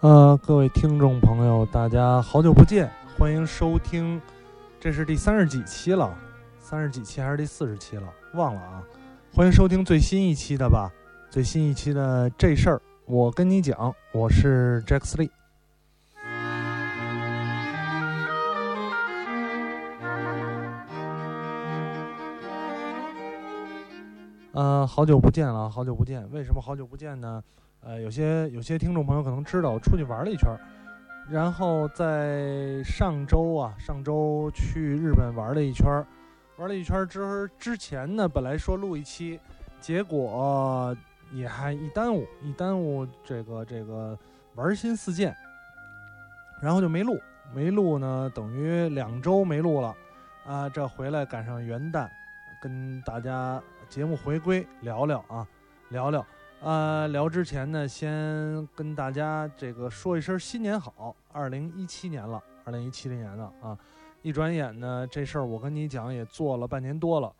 呃，各位听众朋友，大家好久不见，欢迎收听，这是第三十几期了，三十几期还是第四十期了，忘了啊。欢迎收听最新一期的吧，最新一期的这事儿，我跟你讲，我是 Jack Lee。呃，好久不见了，好久不见，为什么好久不见呢？呃，有些有些听众朋友可能知道，我出去玩了一圈，然后在上周啊，上周去日本玩了一圈，玩了一圈儿之之前呢，本来说录一期，结果也还一耽误，一耽误这个这个玩心似箭，然后就没录，没录呢，等于两周没录了，啊，这回来赶上元旦，跟大家节目回归聊聊啊，聊聊。呃，聊之前呢，先跟大家这个说一声新年好，二零一七年了，二零一七年了啊！一转眼呢，这事儿我跟你讲也做了半年多了。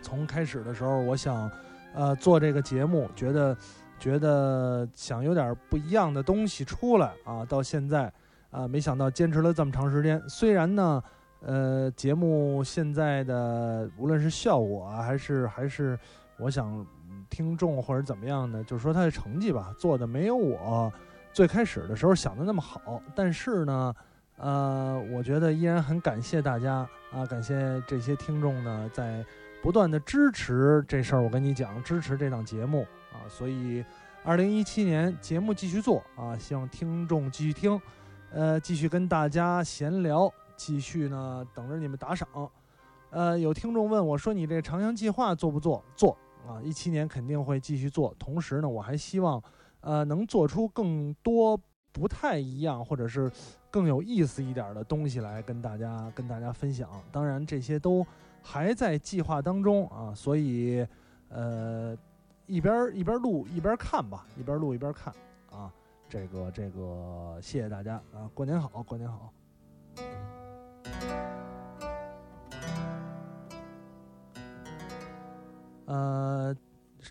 从开始的时候，我想，呃，做这个节目，觉得觉得想有点不一样的东西出来啊，到现在啊，没想到坚持了这么长时间。虽然呢，呃，节目现在的无论是效果啊，还是还是，我想。听众或者怎么样的，就是说他的成绩吧，做的没有我最开始的时候想的那么好。但是呢，呃，我觉得依然很感谢大家啊，感谢这些听众呢，在不断的支持这事儿。我跟你讲，支持这档节目啊，所以二零一七年节目继续做啊，希望听众继续听，呃，继续跟大家闲聊，继续呢等着你们打赏。呃，有听众问我说：“你这长江计划做不做？”做。啊，一七年肯定会继续做。同时呢，我还希望，呃，能做出更多不太一样，或者是更有意思一点的东西来跟大家跟大家分享。当然，这些都还在计划当中啊，所以，呃，一边一边录一边看吧，一边录一边看啊。这个这个，谢谢大家啊！过年好，过年好。呃，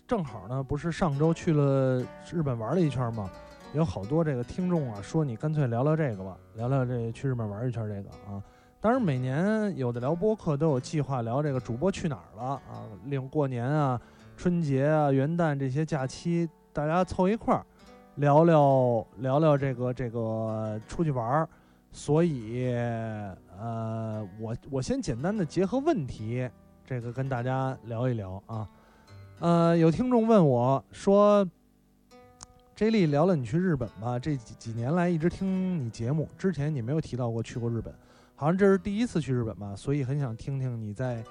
正好呢，不是上周去了日本玩了一圈吗？有好多这个听众啊，说你干脆聊聊这个吧，聊聊这去日本玩一圈这个啊。当然，每年有的聊播客都有计划聊这个主播去哪儿了啊，利用过年啊、春节啊、元旦这些假期，大家凑一块儿聊聊聊聊这个这个出去玩儿。所以，呃，我我先简单的结合问题。这个跟大家聊一聊啊，呃，有听众问我说：“J 莉聊了你去日本吧？这几几年来一直听你节目，之前你没有提到过去过日本，好像这是第一次去日本吧？所以很想听听你在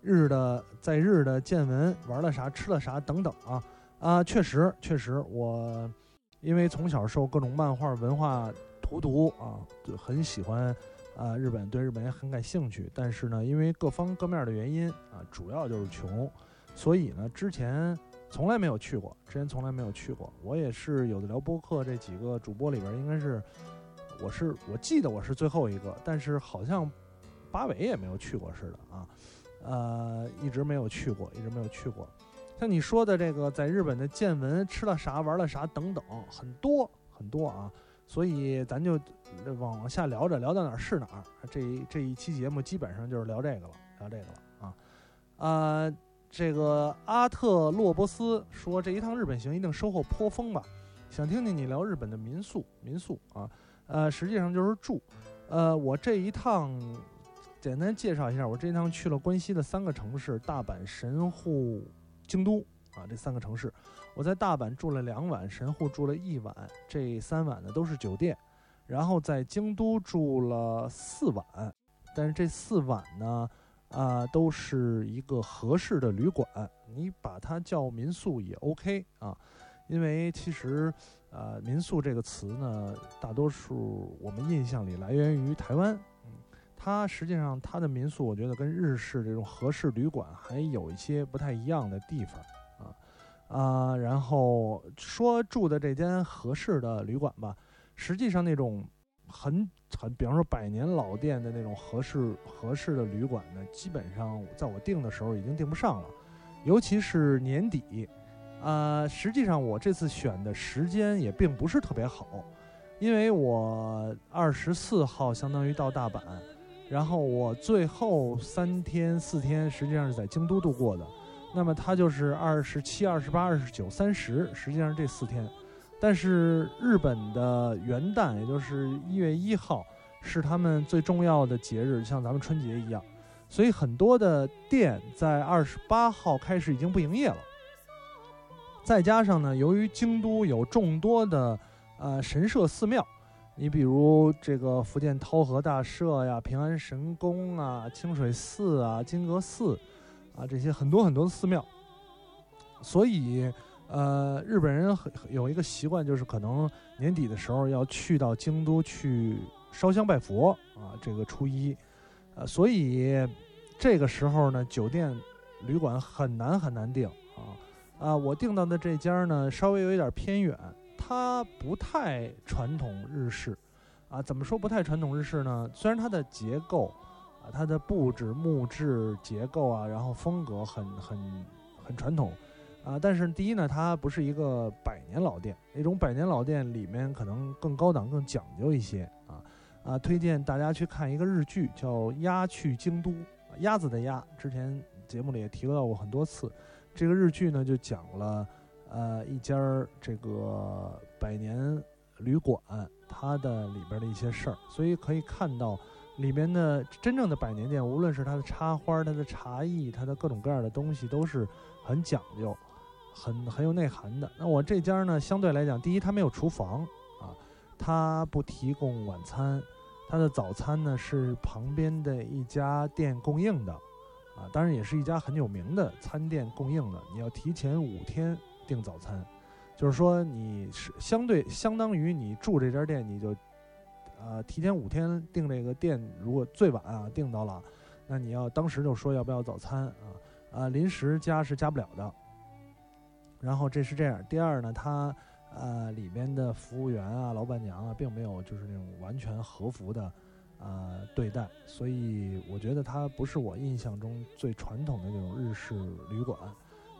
日的在日的见闻，玩了啥，吃了啥等等啊啊！确实确实，我因为从小受各种漫画文化荼毒啊，就很喜欢。”啊，日本对日本也很感兴趣，但是呢，因为各方各面的原因啊，主要就是穷，所以呢，之前从来没有去过，之前从来没有去过。我也是有的聊播客这几个主播里边，应该是我是我记得我是最后一个，但是好像八尾也没有去过似的啊，呃，一直没有去过，一直没有去过。像你说的这个，在日本的见闻、吃了啥、玩了啥等等，很多很多啊。所以咱就往往下聊着，聊到哪儿是哪儿。这这一期节目基本上就是聊这个了，聊这个了啊啊！这个阿特洛波斯说，这一趟日本行一定收获颇丰吧？想听听你聊日本的民宿，民宿啊，呃，实际上就是住。呃，我这一趟简单介绍一下，我这一趟去了关西的三个城市：大阪、神户、京都啊，这三个城市。我在大阪住了两晚，神户住了一晚，这三晚呢都是酒店，然后在京都住了四晚，但是这四晚呢，啊，都是一个合适的旅馆，你把它叫民宿也 OK 啊，因为其实，呃，民宿这个词呢，大多数我们印象里来源于台湾，嗯，它实际上它的民宿，我觉得跟日式这种合适旅馆还有一些不太一样的地方。啊，然后说住的这间合适的旅馆吧，实际上那种很很，比方说百年老店的那种合适合适的旅馆呢，基本上在我订的时候已经订不上了，尤其是年底，呃，实际上我这次选的时间也并不是特别好，因为我二十四号相当于到大阪，然后我最后三天四天实际上是在京都度过的，那么它就是二十七、二十八、二十九、三十，实际上这四天。但是日本的元旦，也就是一月一号，是他们最重要的节日，像咱们春节一样，所以很多的店在二十八号开始已经不营业了。再加上呢，由于京都有众多的呃神社寺庙，你比如这个福建涛和大社呀、平安神宫啊、清水寺啊、金阁寺啊这些很多很多的寺庙，所以呃日本人有一个习惯，就是可能年底的时候要去到京都去烧香拜佛啊，这个初一，呃，所以这个时候呢，酒店旅馆很难很难订啊。啊，我订到的这家呢，稍微有一点偏远，它不太传统日式，啊，怎么说不太传统日式呢？虽然它的结构，啊它的布置木质结构啊，然后风格很很很传统，啊，但是第一呢，它不是一个百年老店，那种百年老店里面可能更高档、更讲究一些，啊。啊，推荐大家去看一个日剧，叫《鸭去京都》，鸭子的鸭，之前节目里也提到过很多次。这个日剧呢，就讲了，呃，一家这个百年旅馆，它的里边的一些事儿，所以可以看到里面的真正的百年店，无论是它的插花、它的茶艺、它的各种各样的东西，都是很讲究、很很有内涵的。那我这家呢，相对来讲，第一，它没有厨房啊，它不提供晚餐，它的早餐呢是旁边的一家店供应的。啊，当然也是一家很有名的餐店供应的。你要提前五天订早餐，就是说你是相对相当于你住这家店，你就，呃，提前五天订这个店。如果最晚啊订到了，那你要当时就说要不要早餐啊？啊，临时加是加不了的。然后这是这样。第二呢，它呃里面的服务员啊、老板娘啊，并没有就是那种完全和服的。啊，对待，所以我觉得它不是我印象中最传统的那种日式旅馆，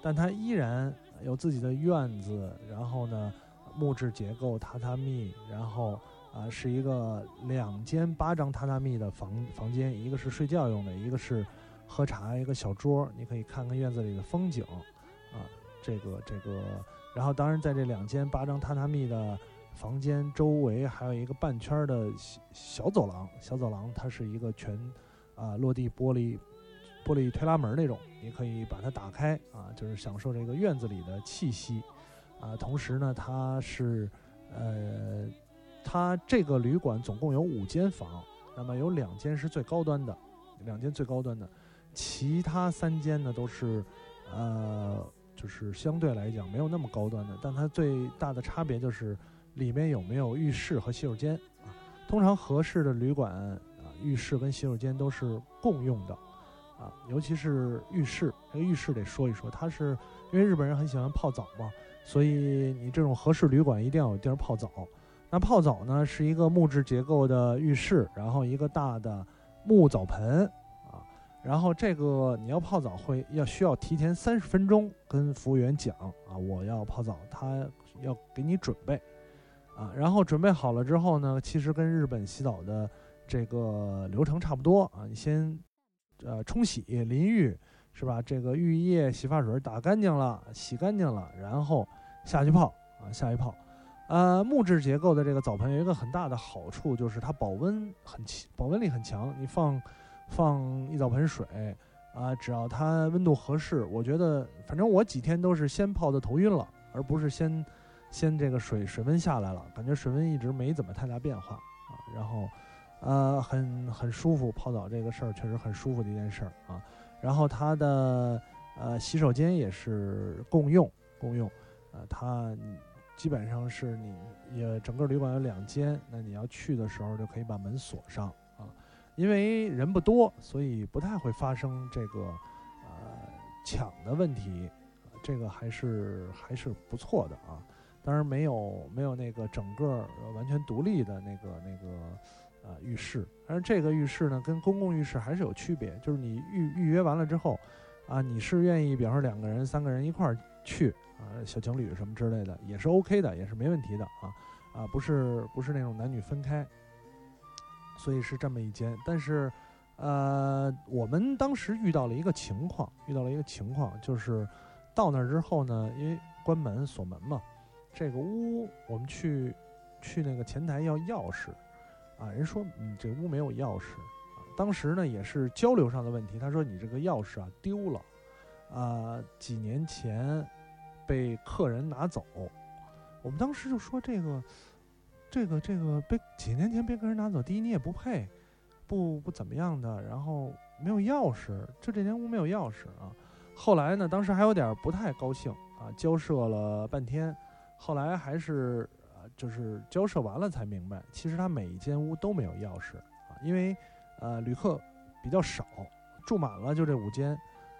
但它依然有自己的院子，然后呢，木质结构榻榻米，然后啊是一个两间八张榻榻米的房房间，一个是睡觉用的，一个是喝茶一个小桌，你可以看看院子里的风景，啊，这个这个，然后当然在这两间八张榻榻米的。房间周围还有一个半圈的小小走廊，小走廊它是一个全啊落地玻璃玻璃推拉门那种，你可以把它打开啊，就是享受这个院子里的气息啊。同时呢，它是呃，它这个旅馆总共有五间房，那么有两间是最高端的，两间最高端的，其他三间呢都是呃，就是相对来讲没有那么高端的，但它最大的差别就是。里面有没有浴室和洗手间啊？通常合适的旅馆啊，浴室跟洗手间都是共用的，啊，尤其是浴室。这个浴室得说一说，它是因为日本人很喜欢泡澡嘛，所以你这种合适旅馆一定要有地儿泡澡。那泡澡呢，是一个木质结构的浴室，然后一个大的木澡盆啊，然后这个你要泡澡会要需要提前三十分钟跟服务员讲啊，我要泡澡，他要给你准备。啊，然后准备好了之后呢，其实跟日本洗澡的这个流程差不多啊。你先，呃，冲洗、淋浴，是吧？这个浴液、洗发水打干净了，洗干净了，然后下去泡啊，下去泡。呃，木质结构的这个澡盆有一个很大的好处，就是它保温很强，保温力很强。你放放一澡盆水啊，只要它温度合适，我觉得反正我几天都是先泡的头晕了，而不是先。先这个水水温下来了，感觉水温一直没怎么太大变化啊，然后，呃，很很舒服，泡澡这个事儿确实很舒服的一件事儿啊。然后它的呃洗手间也是共用共用，呃，它基本上是你也整个旅馆有两间，那你要去的时候就可以把门锁上啊，因为人不多，所以不太会发生这个呃抢的问题，这个还是还是不错的啊。当然没有没有那个整个完全独立的那个那个呃浴室，但是这个浴室呢跟公共浴室还是有区别，就是你预预约完了之后，啊你是愿意比方说两个人三个人一块儿去啊，小情侣什么之类的也是 OK 的，也是没问题的啊啊，不是不是那种男女分开，所以是这么一间。但是，呃，我们当时遇到了一个情况，遇到了一个情况，就是到那儿之后呢，因为关门锁门嘛，这个屋我们去去那个前台要钥匙，啊，人说你这屋没有钥匙。当时呢也是交流上的问题，他说你这个钥匙啊丢了，啊几年前被客人拿走，我们当时就说这个这个这个被几年前被客人拿走，第一你也不配，不不怎么样的，然后没有钥匙，就这间屋没有钥匙啊。后来呢，当时还有点不太高兴啊，交涉了半天，后来还是啊就是交涉完了才明白，其实他每一间屋都没有钥匙啊，因为。呃，旅客比较少，住满了就这五间，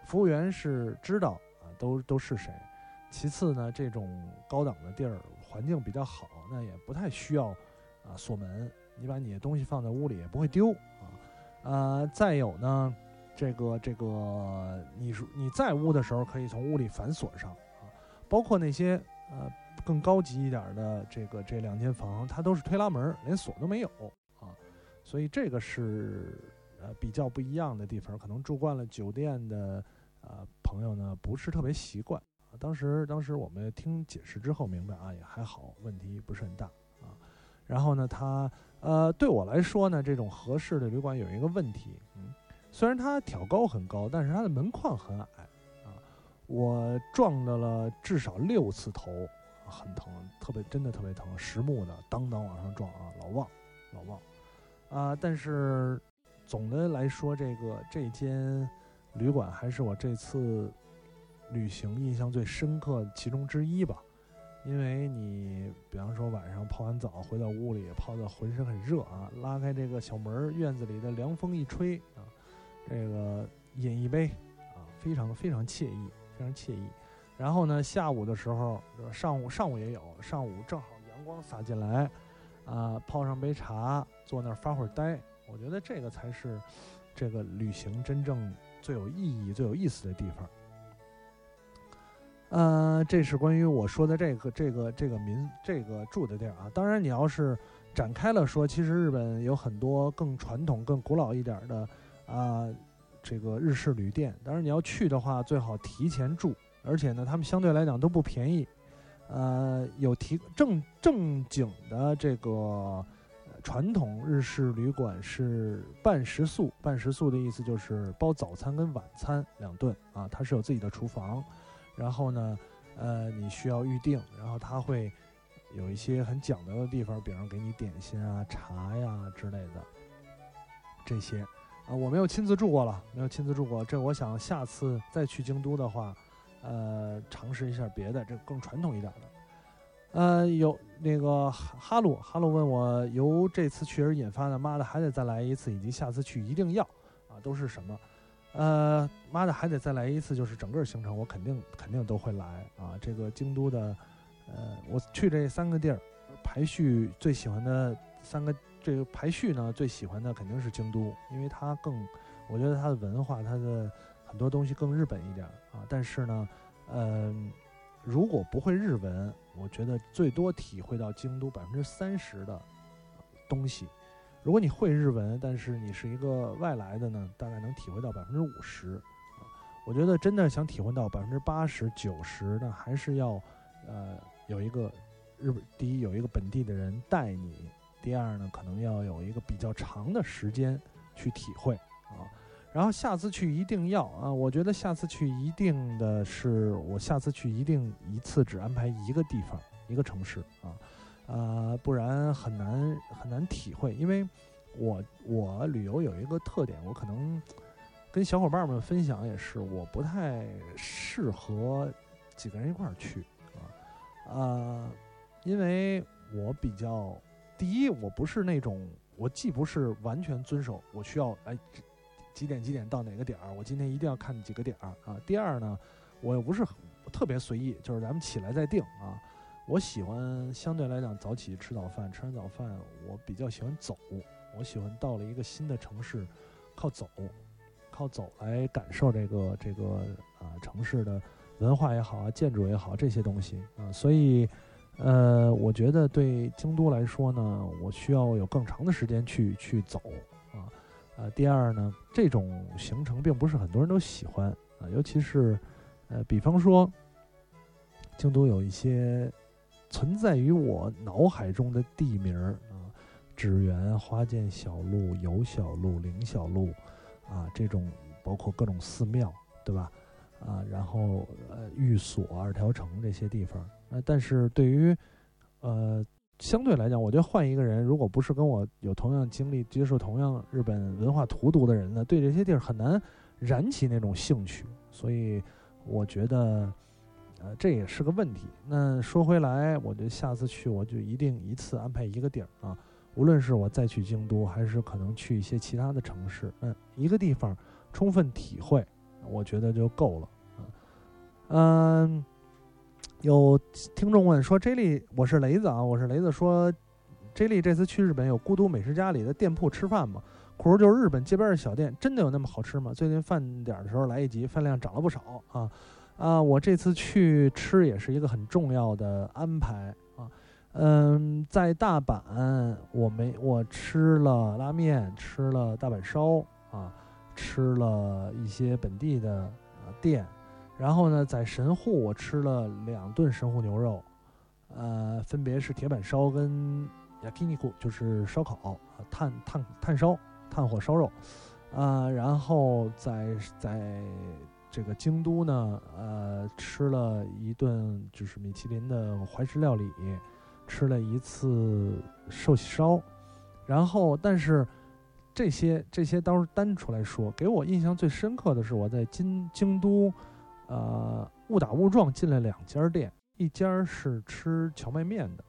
服务员是知道啊，都都是谁。其次呢，这种高档的地儿环境比较好，那也不太需要啊锁门，你把你的东西放在屋里也不会丢啊。呃，再有呢，这个这个，你你在屋的时候可以从屋里反锁上啊，包括那些呃更高级一点的这个这两间房，它都是推拉门，连锁都没有啊。所以这个是呃比较不一样的地方，可能住惯了酒店的呃朋友呢不是特别习惯。当时当时我们听解释之后明白啊，也还好，问题不是很大啊。然后呢，它呃对我来说呢，这种合适的旅馆有一个问题，嗯，虽然它挑高很高，但是它的门框很矮啊。我撞到了至少六次头，很疼，特别真的特别疼，实木的，当当往上撞啊，老旺，老旺。啊，但是总的来说，这个这间旅馆还是我这次旅行印象最深刻其中之一吧。因为你比方说晚上泡完澡回到屋里，泡的浑身很热啊，拉开这个小门，院子里的凉风一吹啊，这个饮一杯啊，非常非常惬意，非常惬意。然后呢，下午的时候，上午上午也有，上午正好阳光洒进来。啊，泡上杯茶，坐那儿发会儿呆，我觉得这个才是这个旅行真正最有意义、最有意思的地方。呃，这是关于我说的这个、这个、这个民、这个住的地儿啊。当然，你要是展开了说，其实日本有很多更传统、更古老一点的啊，这个日式旅店。当然，你要去的话，最好提前住，而且呢，他们相对来讲都不便宜。呃，有提正正经的这个传统日式旅馆是半食宿，半食宿的意思就是包早餐跟晚餐两顿啊，它是有自己的厨房，然后呢，呃，你需要预定，然后他会有一些很讲究的地方，比方给你点心啊、茶呀之类的这些啊，我没有亲自住过了，没有亲自住过，这我想下次再去京都的话。呃，尝试一下别的，这更传统一点的。呃，有那个哈鲁，哈鲁问我由这次去而引发的，妈的还得再来一次，以及下次去一定要啊，都是什么？呃，妈的还得再来一次，就是整个行程我肯定肯定都会来啊。这个京都的，呃，我去这三个地儿，排序最喜欢的三个，这个排序呢最喜欢的肯定是京都，因为它更，我觉得它的文化，它的。很多东西更日本一点啊，但是呢，嗯，如果不会日文，我觉得最多体会到京都百分之三十的东西。如果你会日文，但是你是一个外来的呢，大概能体会到百分之五十。我觉得真的想体会到百分之八十九十，那还是要呃有一个日本第一有一个本地的人带你，第二呢可能要有一个比较长的时间去体会啊。然后下次去一定要啊！我觉得下次去一定的是，我下次去一定一次只安排一个地方，一个城市啊，呃，不然很难很难体会。因为我我旅游有一个特点，我可能跟小伙伴们分享也是，我不太适合几个人一块儿去啊，呃，因为我比较第一，我不是那种我既不是完全遵守，我需要哎。几点几点到哪个点儿？我今天一定要看几个点儿啊！第二呢，我又不是特别随意，就是咱们起来再定啊。我喜欢相对来讲早起吃早饭，吃完早饭我比较喜欢走，我喜欢到了一个新的城市，靠走，靠走来感受这个这个啊城市的文化也好啊，建筑也好这些东西。啊，所以，呃，我觉得对京都来说呢，我需要有更长的时间去去走啊，呃，第二呢，这种行程并不是很多人都喜欢啊，尤其是，呃，比方说，京都有一些存在于我脑海中的地名儿啊，纸园、花见小路、有小路、灵小路啊，这种包括各种寺庙，对吧？啊，然后呃，寓所、二条城这些地方，呃，但是对于，呃，相对来讲，我觉得换一个人，如果不是跟我有同样经历、接受同样日本文化荼毒的人呢，对这些地儿很难燃起那种兴趣。所以我觉得，呃，这也是个问题。那说回来，我觉得下次去我就一定一次安排一个地儿啊，无论是我再去京都，还是可能去一些其他的城市，嗯，一个地方充分体会。我觉得就够了，嗯，有听众问说：“J 莉，我是雷子啊，我是雷子。说，J 莉这次去日本有孤独美食家里的店铺吃饭吗？苦说就是日本街边的小店，真的有那么好吃吗？最近饭点的时候来一集，饭量涨了不少啊啊！我这次去吃也是一个很重要的安排啊。嗯，在大阪，我没我吃了拉面，吃了大阪烧啊。”吃了一些本地的店，然后呢，在神户我吃了两顿神户牛肉，呃，分别是铁板烧跟 yakiniku，就是烧烤啊，炭炭炭烧炭火烧肉，啊，然后在在这个京都呢，呃，吃了一顿就是米其林的怀石料理，吃了一次寿喜烧，然后但是。这些这些都是单出来说，给我印象最深刻的是我在京京都，呃，误打误撞进了两家店，一家是吃荞麦面的，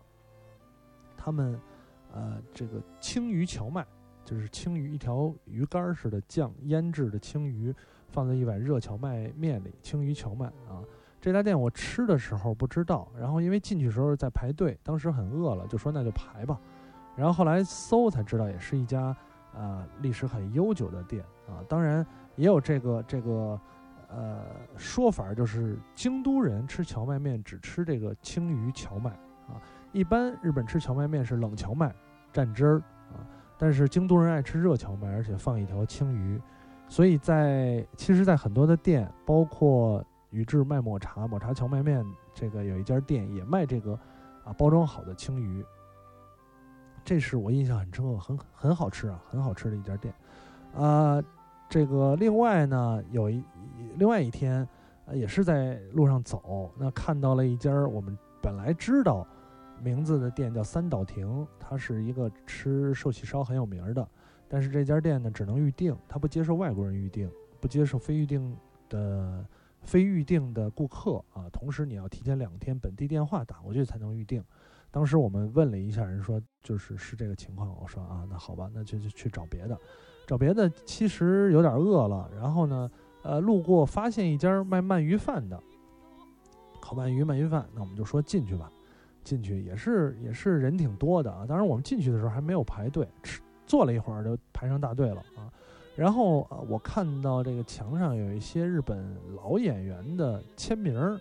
他们，呃，这个青鱼荞麦，就是青鱼一条鱼干似的酱腌制的青鱼，放在一碗热荞麦面里，青鱼荞麦啊，这家店我吃的时候不知道，然后因为进去时候在排队，当时很饿了，就说那就排吧，然后后来搜才知道也是一家。啊，历史很悠久的店啊，当然也有这个这个呃说法，就是京都人吃荞麦面只吃这个青鱼荞麦啊。一般日本吃荞麦面是冷荞麦蘸汁儿啊，但是京都人爱吃热荞麦，而且放一条青鱼。所以在其实，在很多的店，包括宇治卖抹茶，抹茶荞麦面这个有一家店也卖这个啊包装好的青鱼。这是我印象很深刻，很很好吃啊，很好吃的一家店，啊，这个另外呢，有一另外一天，也是在路上走，那看到了一家我们本来知道名字的店叫三岛亭，它是一个吃寿喜烧很有名的，但是这家店呢只能预定，它不接受外国人预定，不接受非预定的非预定的顾客啊，同时你要提前两天本地电话打过去才能预定。当时我们问了一下，人说就是是这个情况。我说啊，那好吧，那就就去找别的，找别的。其实有点饿了，然后呢，呃，路过发现一家卖鳗鱼饭的，烤鳗鱼、鳗鱼饭，那我们就说进去吧。进去也是也是人挺多的啊。当然我们进去的时候还没有排队，吃坐了一会儿就排上大队了啊。然后啊我看到这个墙上有一些日本老演员的签名儿。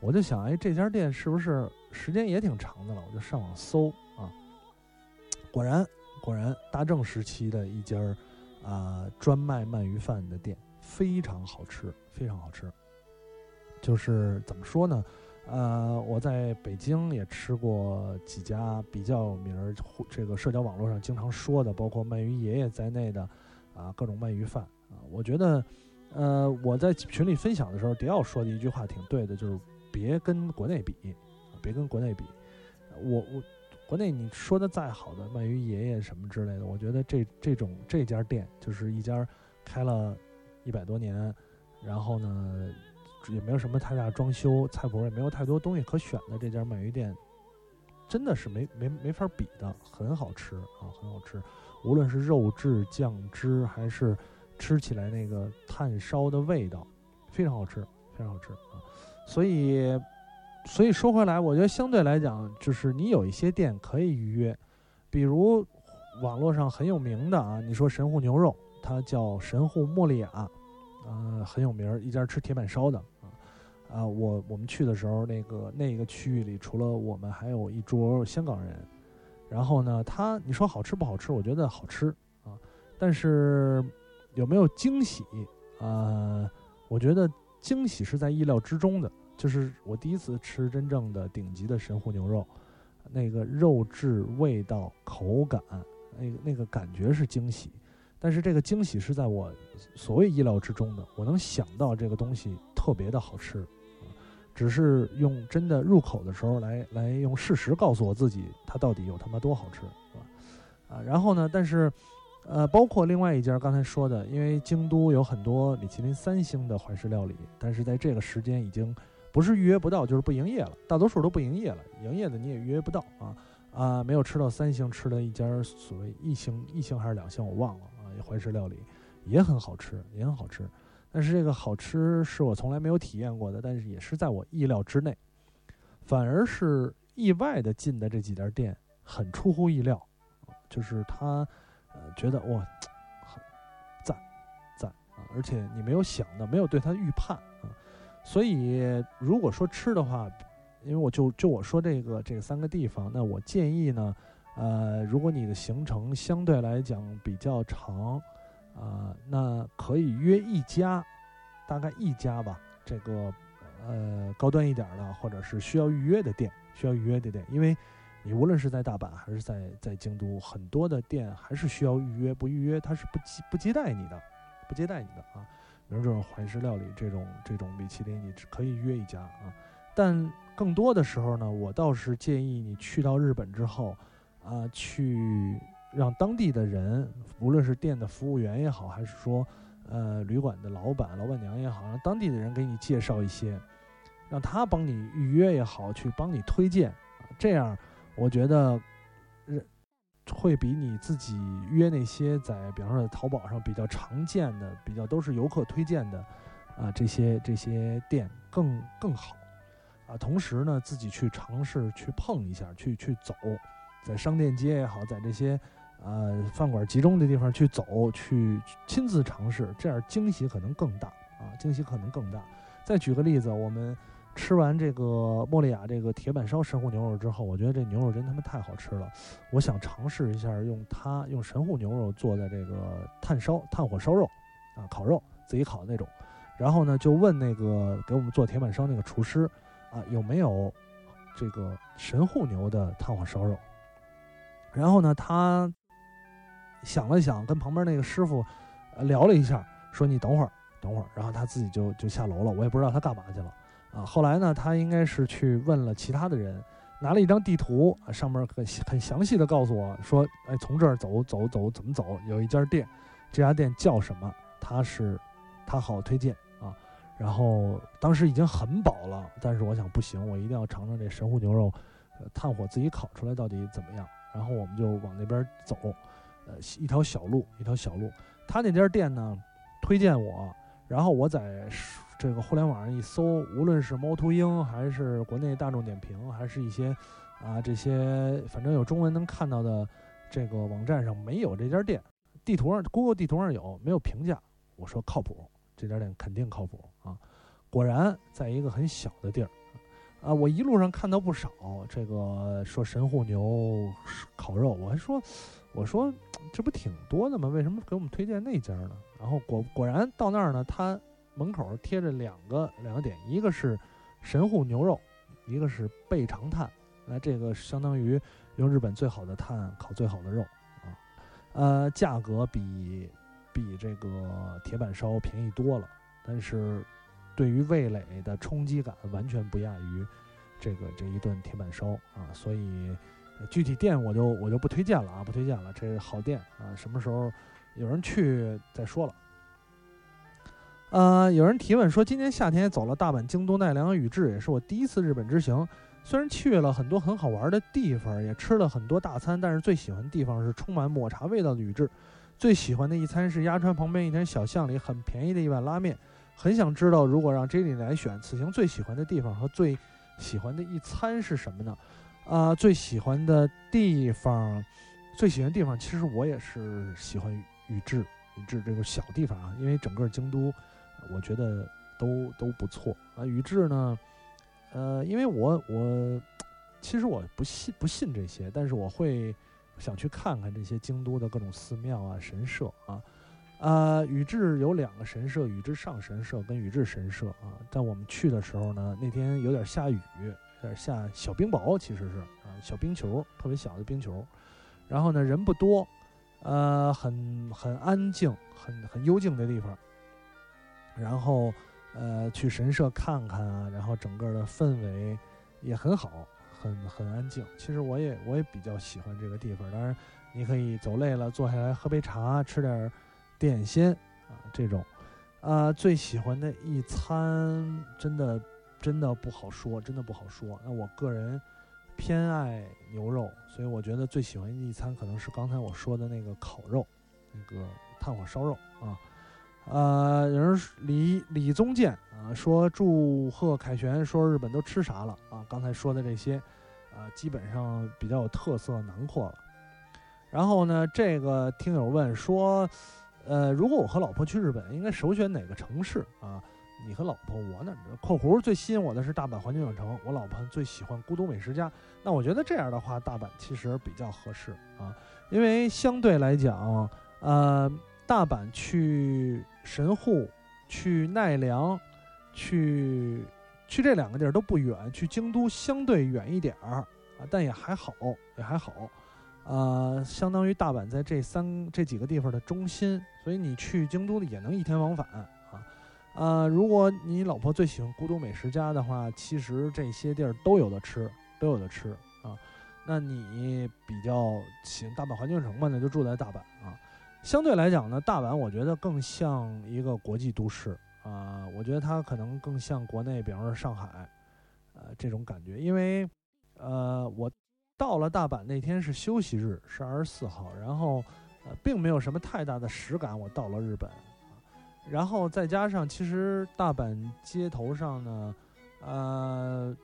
我就想，哎，这家店是不是时间也挺长的了？我就上网搜啊，果然，果然，大正时期的一家啊专卖鳗鱼饭的店，非常好吃，非常好吃。就是怎么说呢？呃，我在北京也吃过几家比较有名儿，这个社交网络上经常说的，包括鳗鱼爷爷在内的啊各种鳗鱼饭啊。我觉得，呃，我在群里分享的时候，迪奥说的一句话挺对的，就是。别跟国内比，啊别跟国内比。我我国内你说的再好的鳗鱼爷爷什么之类的，我觉得这这种这家店就是一家开了一百多年，然后呢也没有什么太大装修，菜谱也没有太多东西可选的这家鳗鱼店，真的是没没没法比的，很好吃啊，很好吃。无论是肉质、酱汁，还是吃起来那个炭烧的味道，非常好吃，非常好吃啊。所以，所以说回来，我觉得相对来讲，就是你有一些店可以预约，比如网络上很有名的啊，你说神户牛肉，它叫神户莫利亚，呃，很有名儿，一家吃铁板烧的啊，我我们去的时候，那个那个区域里除了我们，还有一桌香港人。然后呢，他你说好吃不好吃？我觉得好吃啊，但是有没有惊喜啊？我觉得惊喜是在意料之中的。就是我第一次吃真正的顶级的神户牛肉，那个肉质、味道、口感，那个那个感觉是惊喜。但是这个惊喜是在我所谓意料之中的，我能想到这个东西特别的好吃，只是用真的入口的时候来来用事实告诉我自己它到底有他妈多好吃，是吧？啊，然后呢，但是，呃，包括另外一家刚才说的，因为京都有很多米其林三星的怀石料理，但是在这个时间已经不是预约不到，就是不营业了，大多数都不营业了，营业的你也预约不到啊啊，没有吃到三星，吃的一家所谓一星一星还是两星我忘了啊。怀石料理也很好吃，也很好吃，但是这个好吃是我从来没有体验过的，但是也是在我意料之内，反而是意外的进的这几家店很出乎意料，就是他呃觉得哇，很赞赞啊，而且你没有想到，没有对他预判啊，所以如果说吃的话，因为我就就我说这个这三个地方，那我建议呢。呃，如果你的行程相对来讲比较长，啊，那可以约一家，大概一家吧。这个呃高端一点的，或者是需要预约的店，需要预约的店，因为你无论是在大阪还是在在京都，很多的店还是需要预约，不预约它是不接不接待你的，不接待你的啊。比如这种怀石料理这种这种米其林，你只可以约一家啊。但更多的时候呢，我倒是建议你去到日本之后。啊，去让当地的人，无论是店的服务员也好，还是说，呃，旅馆的老板、老板娘也好，让当地的人给你介绍一些，让他帮你预约也好，去帮你推荐，这样我觉得，会比你自己约那些在，比方说淘宝上比较常见的、比较都是游客推荐的，啊，这些这些店更更好，啊，同时呢，自己去尝试去碰一下，去去走。在商店街也好，在这些，呃，饭馆集中的地方去走，去亲自尝试，这样惊喜可能更大啊！惊喜可能更大。再举个例子，我们吃完这个莫利亚这个铁板烧神户牛肉之后，我觉得这牛肉真他妈太好吃了，我想尝试一下用它用神户牛肉做的这个炭烧炭火烧肉，啊，烤肉自己烤的那种。然后呢，就问那个给我们做铁板烧那个厨师，啊，有没有这个神户牛的炭火烧肉？然后呢，他想了想，跟旁边那个师傅聊了一下，说：“你等会儿，等会儿。”然后他自己就就下楼了，我也不知道他干嘛去了啊。后来呢，他应该是去问了其他的人，拿了一张地图，上面很很详细的告诉我说：“哎，从这儿走走走，怎么走？有一家店，这家店叫什么？他是他好推荐啊。”然后当时已经很饱了，但是我想不行，我一定要尝尝这神户牛肉，炭火自己烤出来到底怎么样。然后我们就往那边走，呃，一条小路，一条小路。他那家店呢，推荐我，然后我在这个互联网上一搜，无论是猫头鹰，还是国内大众点评，还是一些啊这些，反正有中文能看到的这个网站上没有这家店。地图上，Google 地图上有，没有评价。我说靠谱，这家店肯定靠谱啊。果然，在一个很小的地儿。啊，我一路上看到不少这个说神户牛烤肉，我还说，我说这不挺多的吗？为什么给我们推荐那家呢？然后果果然到那儿呢，他门口贴着两个两个点，一个是神户牛肉，一个是倍长炭。那这个相当于用日本最好的炭烤最好的肉啊，呃，价格比比这个铁板烧便宜多了，但是。对于味蕾的冲击感完全不亚于这个这一顿铁板烧啊，所以具体店我就我就不推荐了啊，不推荐了。这是好店啊，什么时候有人去再说了。呃，有人提问说，今年夏天走了大阪、京都、奈良、宇治，也是我第一次日本之行。虽然去了很多很好玩的地方，也吃了很多大餐，但是最喜欢的地方是充满抹茶味道的宇治。最喜欢的一餐是鸭川旁边一条小巷里很便宜的一碗拉面。很想知道，如果让 J 里来选，此行最喜欢的地方和最喜欢的一餐是什么呢？啊，最喜欢的地方，最喜欢地方，其实我也是喜欢宇治，宇治这个小地方啊，因为整个京都，我觉得都都不错啊。宇治呢，呃，因为我我其实我不信不信这些，但是我会想去看看这些京都的各种寺庙啊、神社啊。呃，宇治有两个神社，宇治上神社跟宇治神社啊。在我们去的时候呢，那天有点下雨，有点下小冰雹，其实是啊，小冰球，特别小的冰球。然后呢，人不多，呃，很很安静，很很幽静的地方。然后，呃，去神社看看啊，然后整个的氛围也很好，很很安静。其实我也我也比较喜欢这个地方。当然，你可以走累了坐下来喝杯茶，吃点点心啊，这种。啊，最喜欢的一餐真的真的不好说，真的不好说。那我个人偏爱牛肉，所以我觉得最喜欢一餐可能是刚才我说的那个烤肉，那个炭火烧肉啊。呃，有人李李宗健啊说祝贺凯旋，说日本都吃啥了啊？刚才说的这些，啊，基本上比较有特色囊括了。然后呢，这个听友问说，呃，如果我和老婆去日本，应该首选哪个城市啊？你和老婆，我呢？括弧最吸引我的是大阪环球影城，我老婆最喜欢孤独美食家。那我觉得这样的话，大阪其实比较合适啊，因为相对来讲，呃。大阪去神户，去奈良，去去这两个地儿都不远，去京都相对远一点儿啊，但也还好，也还好，呃，相当于大阪在这三这几个地方的中心，所以你去京都也能一天往返，呃，如果你老婆最喜欢孤独美食家的话，其实这些地儿都有的吃，都有的吃啊，那你比较喜欢大阪环球城嘛，那就住在大阪啊。相对来讲呢，大阪我觉得更像一个国际都市啊，我觉得它可能更像国内，比方说上海，呃，这种感觉。因为，呃，我到了大阪那天是休息日，是二十四号，然后，呃，并没有什么太大的实感。我到了日本，然后再加上其实大阪街头上呢，呃，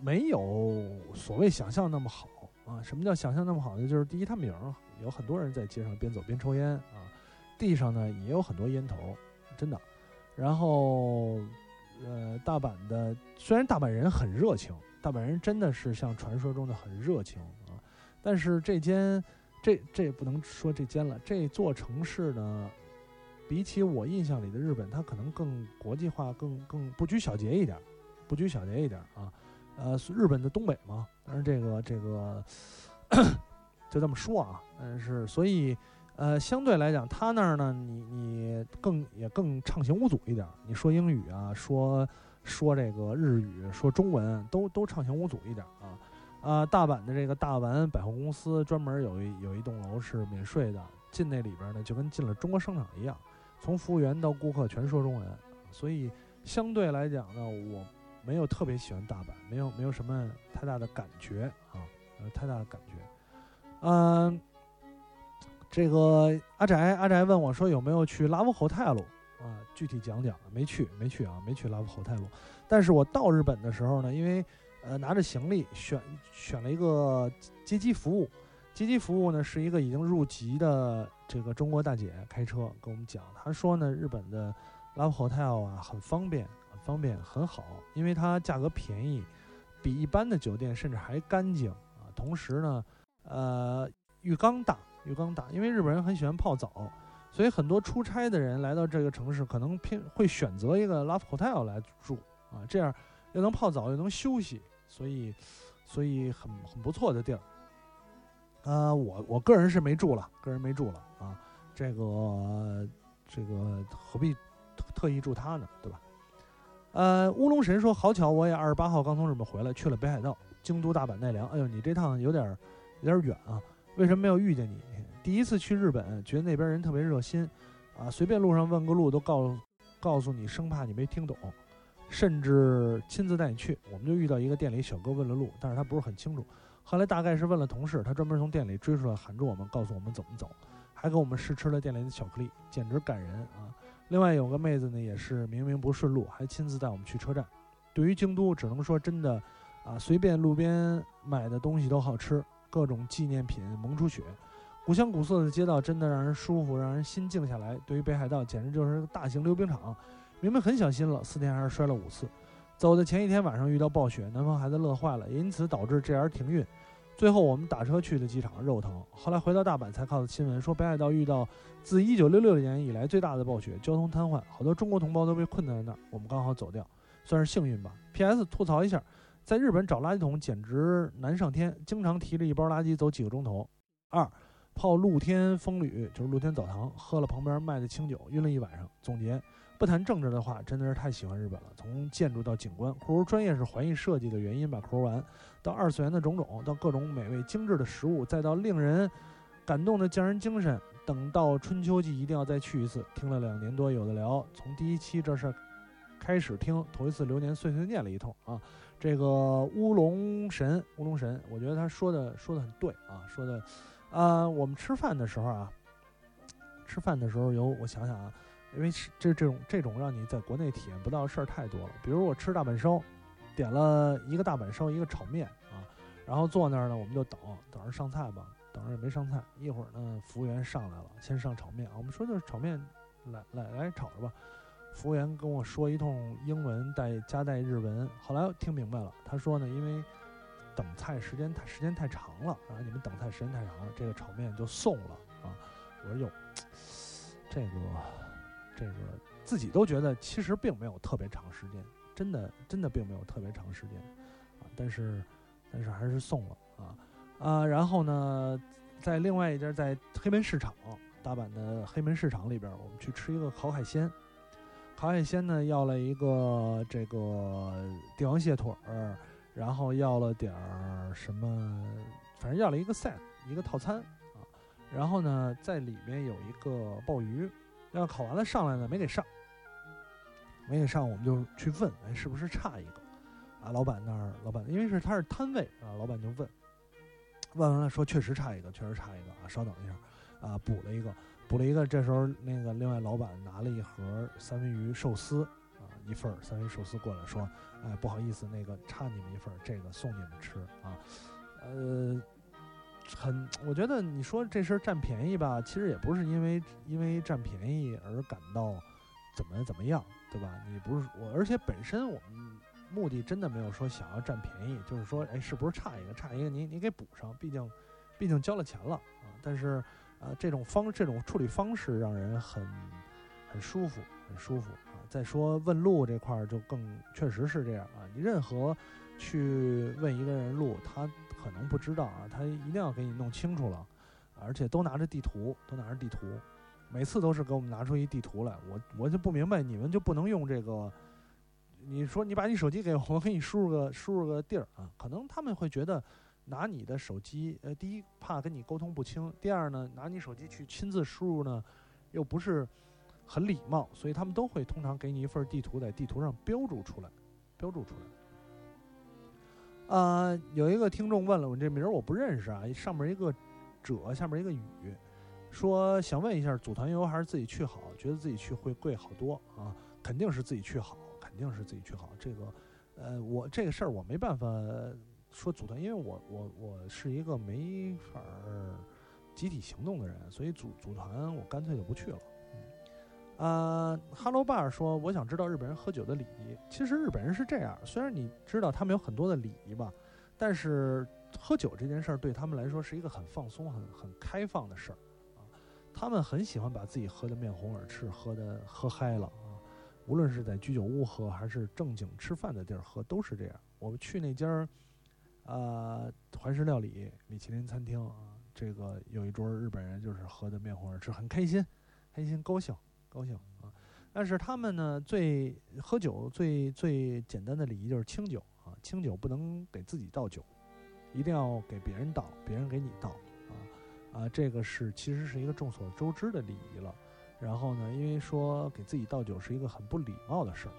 没有所谓想象那么好啊。什么叫想象那么好呢？就是第一，它名儿。有很多人在街上边走边抽烟啊，地上呢也有很多烟头，真的。然后，呃，大阪的虽然大阪人很热情，大阪人真的是像传说中的很热情啊，但是这间这这也不能说这间了，这座城市呢，比起我印象里的日本，它可能更国际化，更更不拘小节一点，不拘小节一点啊。呃，日本的东北嘛，但是这个这个。就这么说啊，但是所以，呃，相对来讲，他那儿呢，你你更也更畅行无阻一点。你说英语啊，说说这个日语，说中文，都都畅行无阻一点啊。啊，大阪的这个大丸百货公司专门有一有一栋楼是免税的，进那里边呢，就跟进了中国商场一样，从服务员到顾客全说中文。所以相对来讲呢，我没有特别喜欢大阪，没有没有什么太大的感觉啊，呃，太大的感觉。嗯，这个阿宅阿宅问我说有没有去拉夫侯泰路啊？具体讲讲，没去没去啊，没去拉夫侯泰路。但是我到日本的时候呢，因为呃拿着行李选选了一个接机服务，接机服务呢是一个已经入籍的这个中国大姐开车跟我们讲，她说呢日本的拉夫侯泰路啊很方便，很方便很好，因为它价格便宜，比一般的酒店甚至还干净啊，同时呢。呃，浴缸大，浴缸大，因为日本人很喜欢泡澡，所以很多出差的人来到这个城市，可能偏会选择一个 Love Hotel 来住啊，这样又能泡澡又能休息，所以所以很很不错的地儿。呃，我我个人是没住了，个人没住了啊，这个这个何必特特意住它呢，对吧？呃，乌龙神说，好巧，我也二十八号刚从日本回来，去了北海道、京都、大阪、奈良。哎呦，你这趟有点。有点远啊，为什么没有遇见你？第一次去日本，觉得那边人特别热心，啊，随便路上问个路都告告诉你，生怕你没听懂，甚至亲自带你去。我们就遇到一个店里小哥问了路，但是他不是很清楚，后来大概是问了同事，他专门从店里追出来喊住我们，告诉我们怎么走，还给我们试吃了店里的巧克力，简直感人啊！另外有个妹子呢，也是明明不顺路，还亲自带我们去车站。对于京都，只能说真的，啊，随便路边买的东西都好吃。各种纪念品蒙出血，古香古色的街道真的让人舒服，让人心静下来。对于北海道，简直就是个大型溜冰场，明明很小心了，四天还是摔了五次。走的前一天晚上遇到暴雪，南方孩子乐坏了，因此导致 JR 停运。最后我们打车去的机场，肉疼。后来回到大阪才看到新闻，说北海道遇到自1966年以来最大的暴雪，交通瘫痪，好多中国同胞都被困在那儿。我们刚好走掉，算是幸运吧。P.S. 吐槽一下，在日本找垃圾桶简直难上天，经常提着一包垃圾走几个钟头。二，泡露天风吕，就是露天澡堂，喝了旁边卖的清酒，晕了一晚上。总结。不谈政治的话，真的是太喜欢日本了。从建筑到景观，或如专业是环艺设计的原因吧。口玩，到二次元的种种，到各种美味精致的食物，再到令人感动的匠人精神。等到春秋季，一定要再去一次。听了两年多，有的聊。从第一期这事开始听，头一次流年碎碎念了一通啊。这个乌龙神，乌龙神，我觉得他说的说的很对啊，说的啊，我们吃饭的时候啊，吃饭的时候有，我想想啊。因为这这种这种让你在国内体验不到的事儿太多了。比如我吃大阪烧，点了一个大阪烧，一个炒面啊，然后坐那儿呢，我们就等等着上菜吧，等着也没上菜。一会儿呢，服务员上来了，先上炒面，我们说就是炒面，来来来炒着吧。服务员跟我说一通英文带夹带日文，后来听明白了，他说呢，因为等菜时间太时间太长了啊，你们等菜时间太长了，这个炒面就送了啊。我说哟，这个。这个自己都觉得其实并没有特别长时间，真的真的并没有特别长时间，啊，但是但是还是送了啊啊，然后呢，在另外一家在黑门市场，大阪的黑门市场里边，我们去吃一个烤海鲜，烤海鲜呢要了一个这个帝王蟹腿儿，然后要了点儿什么，反正要了一个 set 一个套餐啊，然后呢在里面有一个鲍鱼。要考完了上来呢，没给上，没给上，我们就去问，哎，是不是差一个？啊，老板那儿，老板因为是他是摊位啊，老板就问，问完了说确实差一个，确实差一个啊，稍等一下，啊，补了一个，补了一个。这时候那个另外老板拿了一盒三文鱼寿司啊，一份三文鱼寿司过来说，哎，不好意思，那个差你们一份，这个送你们吃啊，呃。很，我觉得你说这事儿占便宜吧，其实也不是因为因为占便宜而感到怎么怎么样，对吧？你不是我，而且本身我们目的真的没有说想要占便宜，就是说，哎，是不是差一个差一个，你你给补上，毕竟毕竟交了钱了啊。但是呃，这种方这种处理方式让人很很舒服，很舒服啊。再说问路这块儿就更确实是这样啊，你任何去问一个人路，他。可能不知道啊，他一定要给你弄清楚了，而且都拿着地图，都拿着地图，每次都是给我们拿出一地图来，我我就不明白，你们就不能用这个？你说你把你手机给我，我给你输入个输入个地儿啊？可能他们会觉得拿你的手机，呃，第一怕跟你沟通不清，第二呢，拿你手机去亲自输入呢，又不是很礼貌，所以他们都会通常给你一份地图，在地图上标注出来，标注出来。呃，有一个听众问了我这名儿我不认识啊，上面一个者，下面一个雨，说想问一下组团游还是自己去好？觉得自己去会贵好多啊，肯定是自己去好，肯定是自己去好。这个，呃，我这个事儿我没办法说组团，因为我我我是一个没法集体行动的人，所以组组团我干脆就不去了。呃哈喽爸说，我想知道日本人喝酒的礼仪。其实日本人是这样，虽然你知道他们有很多的礼仪吧，但是喝酒这件事儿对他们来说是一个很放松、很很开放的事儿啊。他们很喜欢把自己喝得面红耳赤，喝的喝嗨了啊。无论是在居酒屋喝，还是正经吃饭的地儿喝，都是这样。我们去那家儿，呃，怀石料理米其林餐厅啊，这个有一桌日本人就是喝得面红耳赤，很开心，开心高兴。高兴啊！但是他们呢，最喝酒最最简单的礼仪就是清酒啊，清酒不能给自己倒酒，一定要给别人倒，别人给你倒啊啊！这个是其实是一个众所周知的礼仪了。然后呢，因为说给自己倒酒是一个很不礼貌的事儿，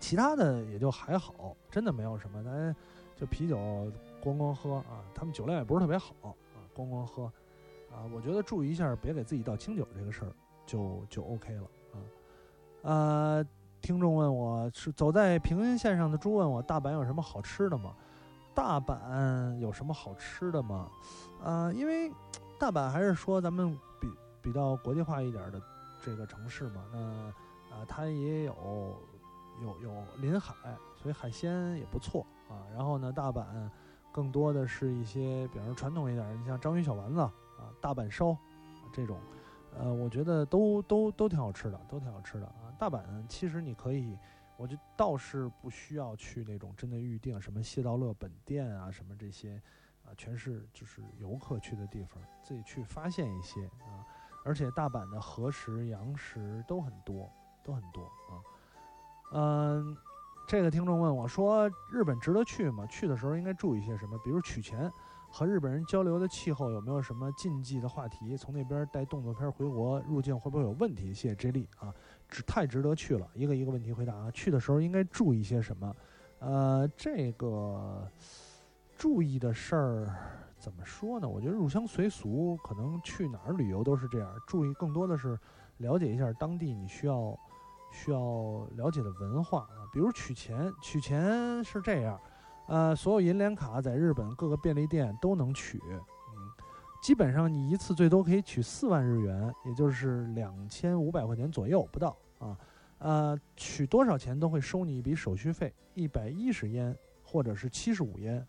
其他的也就还好，真的没有什么，咱就啤酒咣咣喝啊。他们酒量也不是特别好啊，咣咣喝啊。我觉得注意一下，别给自己倒清酒这个事儿。就就 OK 了啊，呃，听众问我是走在平行线上的猪问我大阪有什么好吃的吗？大阪有什么好吃的吗？呃，因为大阪还是说咱们比比较国际化一点的这个城市嘛，那啊，它也有有有临海，所以海鲜也不错啊。然后呢，大阪更多的是一些，比方说传统一点，你像章鱼小丸子啊，大阪烧这种，呃，我觉得都都都挺好吃的，都挺好吃的啊。大阪其实你可以，我就倒是不需要去那种真的预定什么谢道乐本店啊，什么这些啊，全是就是游客去的地方，自己去发现一些啊。而且大阪的和食、洋食都很多，都很多啊。嗯，这个听众问我说：“日本值得去吗？去的时候应该注意些什么？比如取钱和日本人交流的气候有没有什么禁忌的话题？从那边带动作片回国入境会不会有问题？”谢谢 J 莉啊，值太值得去了。一个一个问题回答啊，去的时候应该注意些什么？呃，这个注意的事儿。怎么说呢？我觉得入乡随俗，可能去哪儿旅游都是这样。注意更多的是了解一下当地你需要需要了解的文化啊。比如取钱，取钱是这样，呃，所有银联卡在日本各个便利店都能取，嗯，基本上你一次最多可以取四万日元，也就是两千五百块钱左右不到啊。呃，取多少钱都会收你一笔手续费，一百一十烟或者是七十五烟，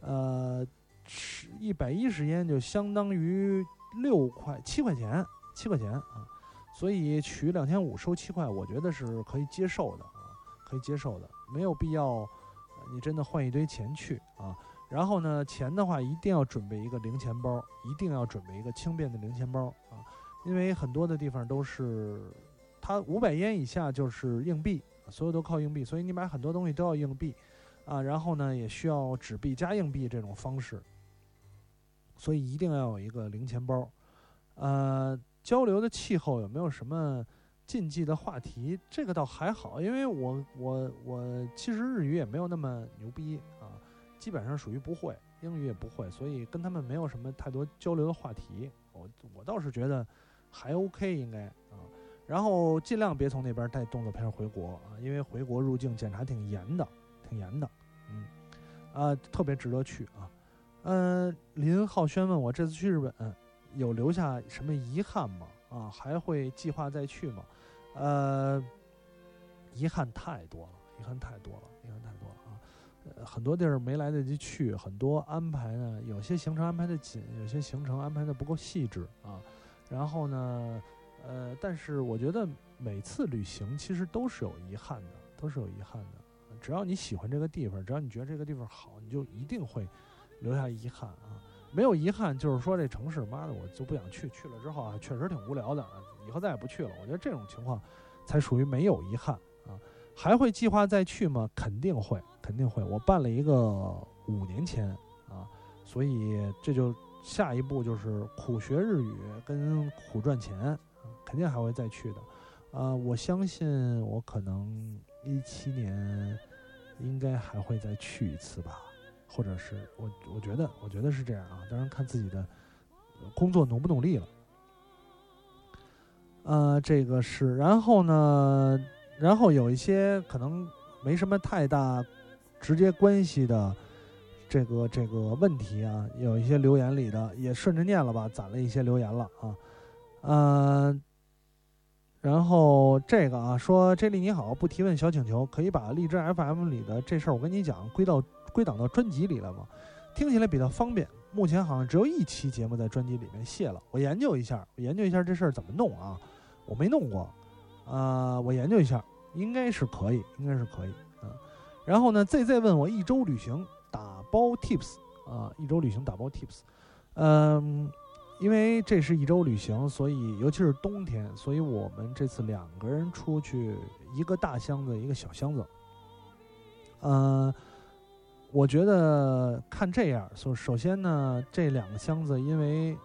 呃。是一百一十烟就相当于六块七块钱，七块钱啊，所以取两千五收七块，我觉得是可以接受的啊，可以接受的，没有必要你真的换一堆钱去啊。然后呢，钱的话一定要准备一个零钱包，一定要准备一个轻便的零钱包啊，因为很多的地方都是它五百烟以下就是硬币，所有都靠硬币，所以你买很多东西都要硬币。啊，然后呢，也需要纸币加硬币这种方式，所以一定要有一个零钱包。呃，交流的气候有没有什么禁忌的话题？这个倒还好，因为我我我其实日语也没有那么牛逼啊，基本上属于不会，英语也不会，所以跟他们没有什么太多交流的话题。我我倒是觉得还 OK，应该啊。然后尽量别从那边带动作片回国啊，因为回国入境检查挺严的，挺严的。嗯，啊，特别值得去啊。嗯，林浩轩问我这次去日本有留下什么遗憾吗？啊，还会计划再去吗？呃，遗憾太多了，遗憾太多了，遗憾太多了啊。呃，很多地儿没来得及去，很多安排呢，有些行程安排的紧，有些行程安排的不够细致啊。然后呢，呃，但是我觉得每次旅行其实都是有遗憾的，都是有遗憾的。只要你喜欢这个地方，只要你觉得这个地方好，你就一定会留下遗憾啊！没有遗憾，就是说这城市，妈的，我就不想去。去了之后啊，确实挺无聊的，以后再也不去了。我觉得这种情况才属于没有遗憾啊！还会计划再去吗？肯定会，肯定会。我办了一个五年签啊，所以这就下一步就是苦学日语跟苦赚钱，肯定还会再去的。啊，我相信我可能一七年。应该还会再去一次吧，或者是我我觉得我觉得是这样啊，当然看自己的工作努不努力了。呃，这个是，然后呢，然后有一些可能没什么太大直接关系的这个这个问题啊，有一些留言里的也顺着念了吧，攒了一些留言了啊，嗯。然后这个啊，说 J 莉你好，不提问小请求，可以把荔枝 FM 里的这事儿我跟你讲，归到归档到专辑里了吗？听起来比较方便。目前好像只有一期节目在专辑里面，卸了。我研究一下，我研究一下这事儿怎么弄啊？我没弄过，啊，我研究一下，应该是可以，应该是可以啊。然后呢，ZZ 问我一周旅行打包 Tips 啊，一周旅行打包 Tips，嗯。因为这是一周旅行，所以尤其是冬天，所以我们这次两个人出去，一个大箱子，一个小箱子。嗯，我觉得看这样，首首先呢，这两个箱子因为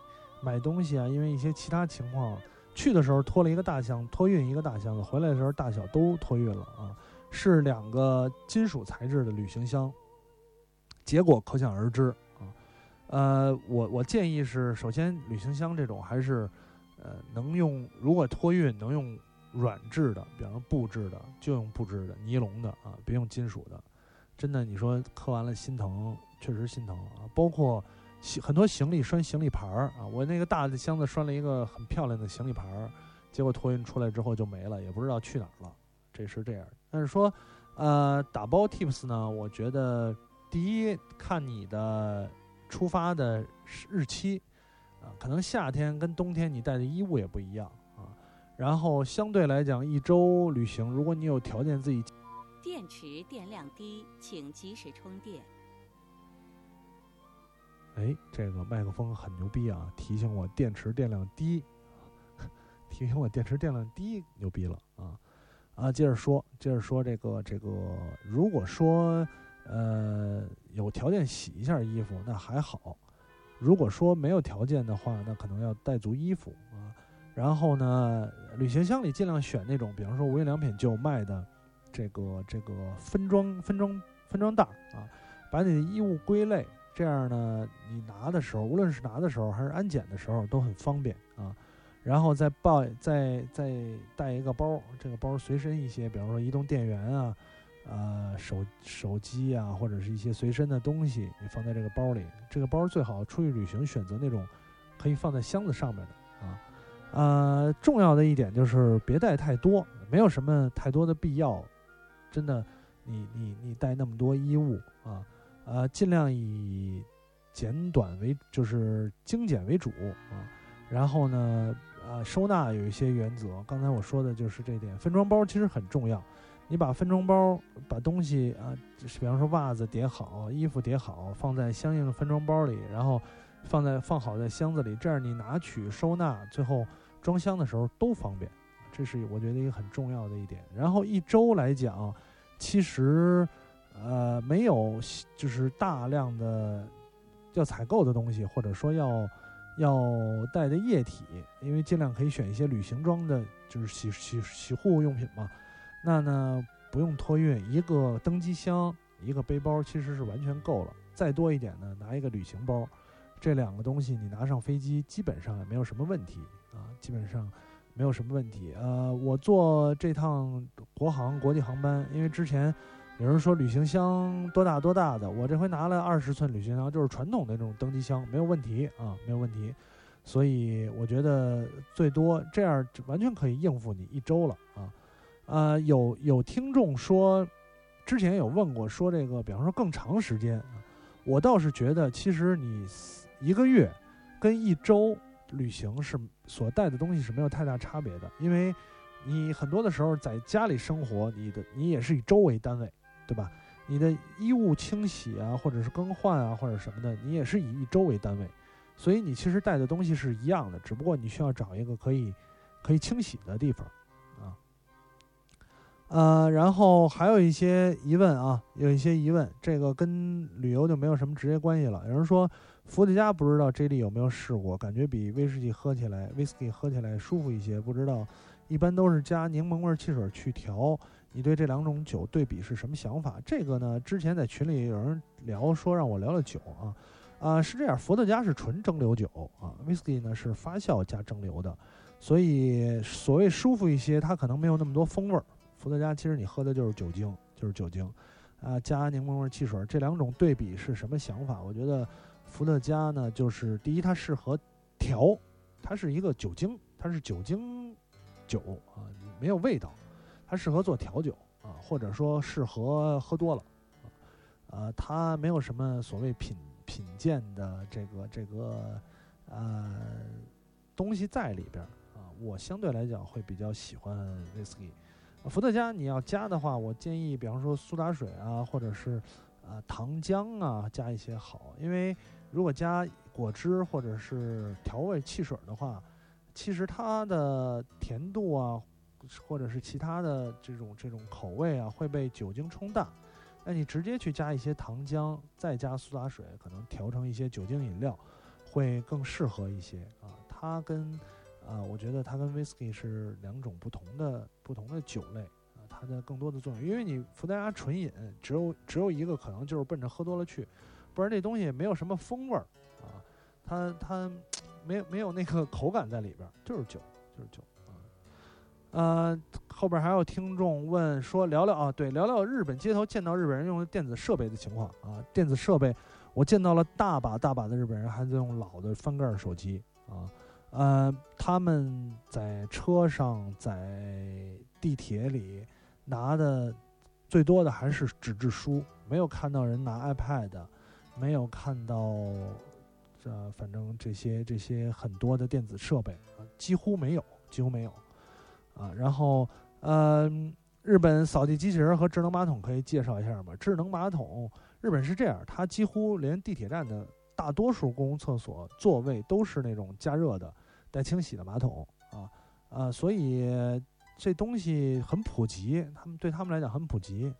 买东西啊，因为一些其他情况，去的时候拖了一个大箱，托运一个大箱子，回来的时候大小都托运了啊，是两个金属材质的旅行箱，结果可想而知啊。呃，我我建议是，首先旅行箱这种还是，呃，能用如果托运能用软质的，比方说布质的，就用布质的、尼龙的啊，别用金属的。真的，你说磕完了心疼，确实心疼啊。包括行很多行李拴行李牌儿啊，我那个大的箱子拴了一个很漂亮的行李牌儿，结果托运出来之后就没了，也不知道去哪儿了。这是这样。但是说，呃，打包 tips 呢，我觉得第一看你的出发的日期，啊，可能夏天跟冬天你带的衣物也不一样啊。然后相对来讲，一周旅行，如果你有条件自己，电池电量低，请及时充电。哎，这个麦克风很牛逼啊，提醒我电池电量低。提醒我电池电量低，牛逼了啊！啊，接着说，接着说这个这个，如果说呃有条件洗一下衣服，那还好；如果说没有条件的话，那可能要带足衣服啊。然后呢，旅行箱里尽量选那种，比方说无印良品就卖的这个这个分装分装分装袋啊，把你的衣物归类，这样呢，你拿的时候，无论是拿的时候还是安检的时候都很方便啊。然后再抱，再再带一个包，这个包随身一些，比方说移动电源啊，呃手手机啊，或者是一些随身的东西，你放在这个包里。这个包最好出去旅行选择那种可以放在箱子上面的啊。呃，重要的一点就是别带太多，没有什么太多的必要。真的，你你你带那么多衣物啊，呃，尽量以简短为，就是精简为主啊。然后呢？啊，收纳有一些原则。刚才我说的就是这点，分装包其实很重要。你把分装包把东西啊，比方说袜子叠好，衣服叠好，放在相应的分装包里，然后放在放好在箱子里，这样你拿取、收纳，最后装箱的时候都方便。这是我觉得一个很重要的一点。然后一周来讲，其实呃没有就是大量的要采购的东西，或者说要。要带的液体，因为尽量可以选一些旅行装的，就是洗洗洗护用品嘛。那呢不用托运，一个登机箱，一个背包其实是完全够了。再多一点呢，拿一个旅行包，这两个东西你拿上飞机基本上也没有什么问题啊，基本上没有什么问题。呃，我坐这趟国航国际航班，因为之前。有人说旅行箱多大多大的，我这回拿了二十寸旅行箱，就是传统的那种登机箱，没有问题啊，没有问题。所以我觉得最多这样完全可以应付你一周了啊。呃，有有听众说，之前有问过说这个，比方说更长时间啊，我倒是觉得其实你一个月跟一周旅行是所带的东西是没有太大差别的，因为你很多的时候在家里生活，你的你也是以周为单位。对吧？你的衣物清洗啊，或者是更换啊，或者什么的，你也是以一周为单位，所以你其实带的东西是一样的，只不过你需要找一个可以可以清洗的地方啊。呃，然后还有一些疑问啊，有一些疑问，这个跟旅游就没有什么直接关系了。有人说伏特加不知道 J 莉有没有试过，感觉比威士忌喝起来，威士忌喝起来舒服一些，不知道一般都是加柠檬味汽水去调。你对这两种酒对比是什么想法？这个呢，之前在群里有人聊说让我聊聊酒啊，啊是这样，伏特加是纯蒸馏酒啊，whisky 呢是发酵加蒸馏的，所以所谓舒服一些，它可能没有那么多风味儿。伏特加其实你喝的就是酒精，就是酒精，啊加柠檬味汽水，这两种对比是什么想法？我觉得伏特加呢，就是第一它适合调，它是一个酒精，它是酒精酒啊，没有味道。它适合做调酒啊，或者说适合喝多了，呃，它没有什么所谓品品鉴的这个这个呃东西在里边啊。我相对来讲会比较喜欢威士忌，伏特加你要加的话，我建议比方说苏打水啊，或者是啊糖浆啊加一些好，因为如果加果汁或者是调味汽水的话，其实它的甜度啊。或者是其他的这种这种口味啊，会被酒精冲淡。那你直接去加一些糖浆，再加苏打水，可能调成一些酒精饮料，会更适合一些啊。它跟啊，我觉得它跟威士忌是两种不同的不同的酒类啊。它的更多的作用，因为你伏特加纯饮，只有只有一个可能就是奔着喝多了去，不然这东西没有什么风味儿啊。它它没没有那个口感在里边，就是酒就是酒。呃，后边还有听众问说，聊聊啊，对，聊聊日本街头见到日本人用电子设备的情况啊。电子设备，我见到了大把大把的日本人还在用老的翻盖手机啊。呃，他们在车上、在地铁里拿的最多的还是纸质书，没有看到人拿 iPad，没有看到这反正这些这些很多的电子设备，几乎没有，几乎没有啊。然后，嗯、日本扫地机器人和智能马桶可以介绍一下吗？智能马桶，日本是这样，它几乎连地铁站的大多数公共厕所座位都是那种加热的、带清洗的马桶啊啊，所以这东西很普及，他们对他们来讲很普及。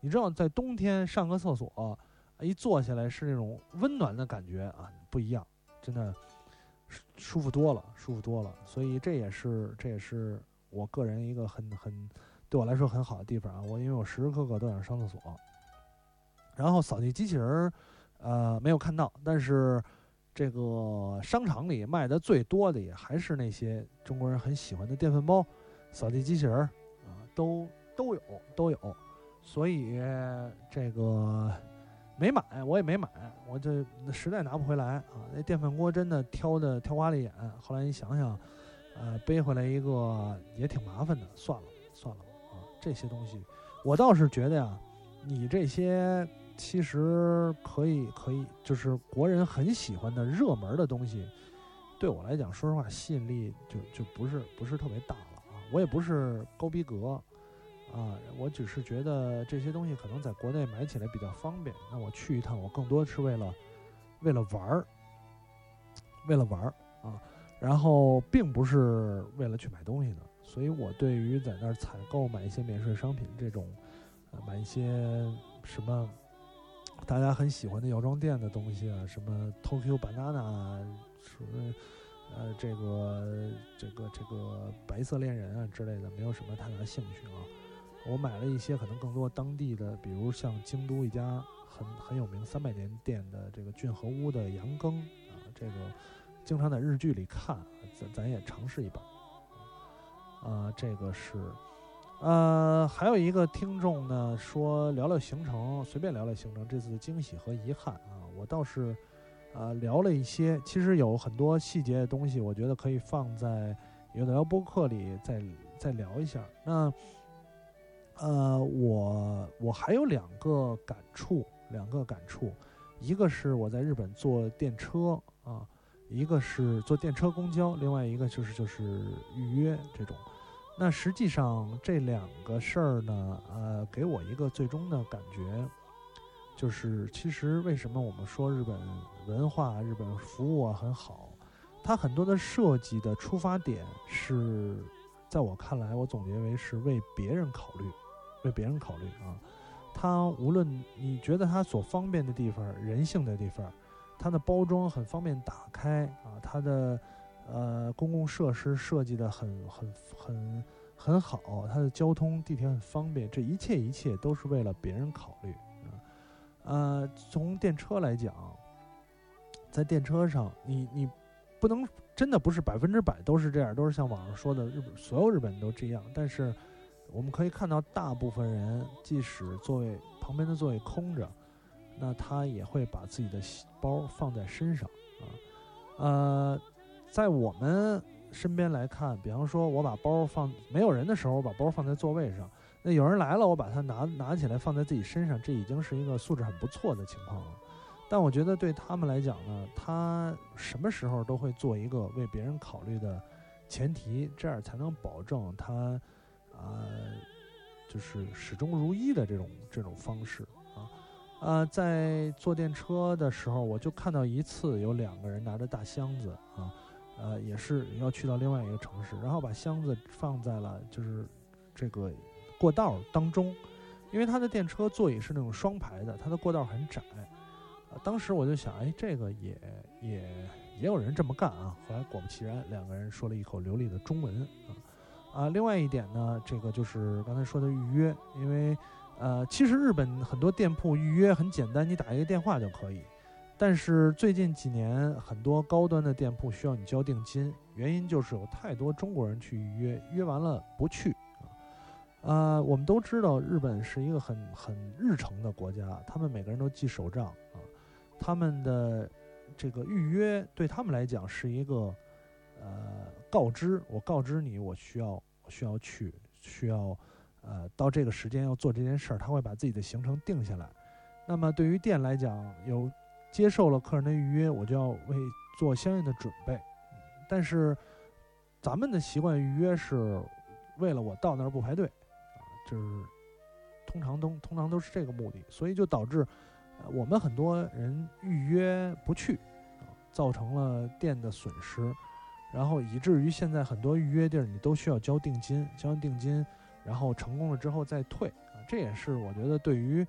你知道，在冬天上个厕所，一坐下来是那种温暖的感觉啊，不一样，真的舒舒服多了，舒服多了。所以这也是这也是我个人一个很很对我来说很好的地方啊。我因为我时时刻刻都想上厕所。然后扫地机器人，呃，没有看到，但是这个商场里卖的最多的也还是那些中国人很喜欢的电饭煲、扫地机器人儿啊，都都有都有。所以这个没买，我也没买，我这实在拿不回来啊。那电饭锅真的挑的挑花了眼，后来一想想，呃，背回来一个也挺麻烦的，算了算了啊。这些东西，我倒是觉得呀，你这些其实可以可以，就是国人很喜欢的热门的东西，对我来讲，说实话吸引力就就不是不是特别大了啊。我也不是高逼格。啊，我只是觉得这些东西可能在国内买起来比较方便。那我去一趟，我更多是为了为了玩儿，为了玩儿啊，然后并不是为了去买东西的。所以我对于在那儿采购买一些免税商品这种，呃，买一些什么大家很喜欢的药妆店的东西啊，什么 Tokyo Banana，什么呃这个这个这个白色恋人啊之类的，没有什么太大兴趣啊。我买了一些可能更多当地的，比如像京都一家很很有名三百年店的这个俊和屋的羊羹啊，这个经常在日剧里看，咱咱也尝试一把。啊，这个是，呃，还有一个听众呢说聊聊行程，随便聊聊行程，这次的惊喜和遗憾啊，我倒是呃聊了一些，其实有很多细节的东西，我觉得可以放在有的聊播客里再再聊一下。那。呃，我我还有两个感触，两个感触，一个是我在日本坐电车啊，一个是坐电车公交，另外一个就是就是预约这种。那实际上这两个事儿呢，呃，给我一个最终的感觉，就是其实为什么我们说日本文化、日本服务啊很好，它很多的设计的出发点是在我看来，我总结为是为别人考虑。为别人考虑啊，它无论你觉得它所方便的地方、人性的地方，它的包装很方便打开啊，它的呃公共设施设计的很很很很好，它的交通地铁很方便，这一切一切都是为了别人考虑啊。呃，从电车来讲，在电车上，你你不能真的不是百分之百都是这样，都是像网上说的日本所有日本人都这样，但是。我们可以看到，大部分人即使座位旁边的座位空着，那他也会把自己的包放在身上啊。呃，在我们身边来看，比方说我把包放没有人的时候，我把包放在座位上；那有人来了，我把它拿拿起来放在自己身上，这已经是一个素质很不错的情况了。但我觉得对他们来讲呢，他什么时候都会做一个为别人考虑的前提，这样才能保证他。啊，就是始终如一的这种这种方式，呃，在坐电车的时候，我就看到一次有两个人拿着大箱子啊，呃，也是要去到另外一个城市，然后把箱子放在了就是这个过道当中，因为他的电车座椅是那种双排的，它的过道很窄啊。当时我就想，哎，这个也也也有人这么干啊。后来果不其然，两个人说了一口流利的中文啊。啊，另外一点呢，这个就是刚才说的预约，因为，呃，其实日本很多店铺预约很简单，你打一个电话就可以。但是最近几年，很多高端的店铺需要你交定金，原因就是有太多中国人去预约，约完了不去。啊，我们都知道日本是一个很很日程的国家，他们每个人都记手账啊，他们的这个预约对他们来讲是一个。呃告知，我告知你我需要需要去需要呃到这个时间要做这件事儿，他会把自己的行程定下来。那么对于店来讲，有接受了客人的预约，我就要为做相应的准备。但是咱们的习惯预约是为了我到那儿不排队啊，就是通常都通常都是这个目的，所以就导致呃我们很多人预约不去啊，造成了店的损失，然后以至于现在很多预约地儿你都需要交定金，交完定金，然后成功了之后再退啊，这也是我觉得对于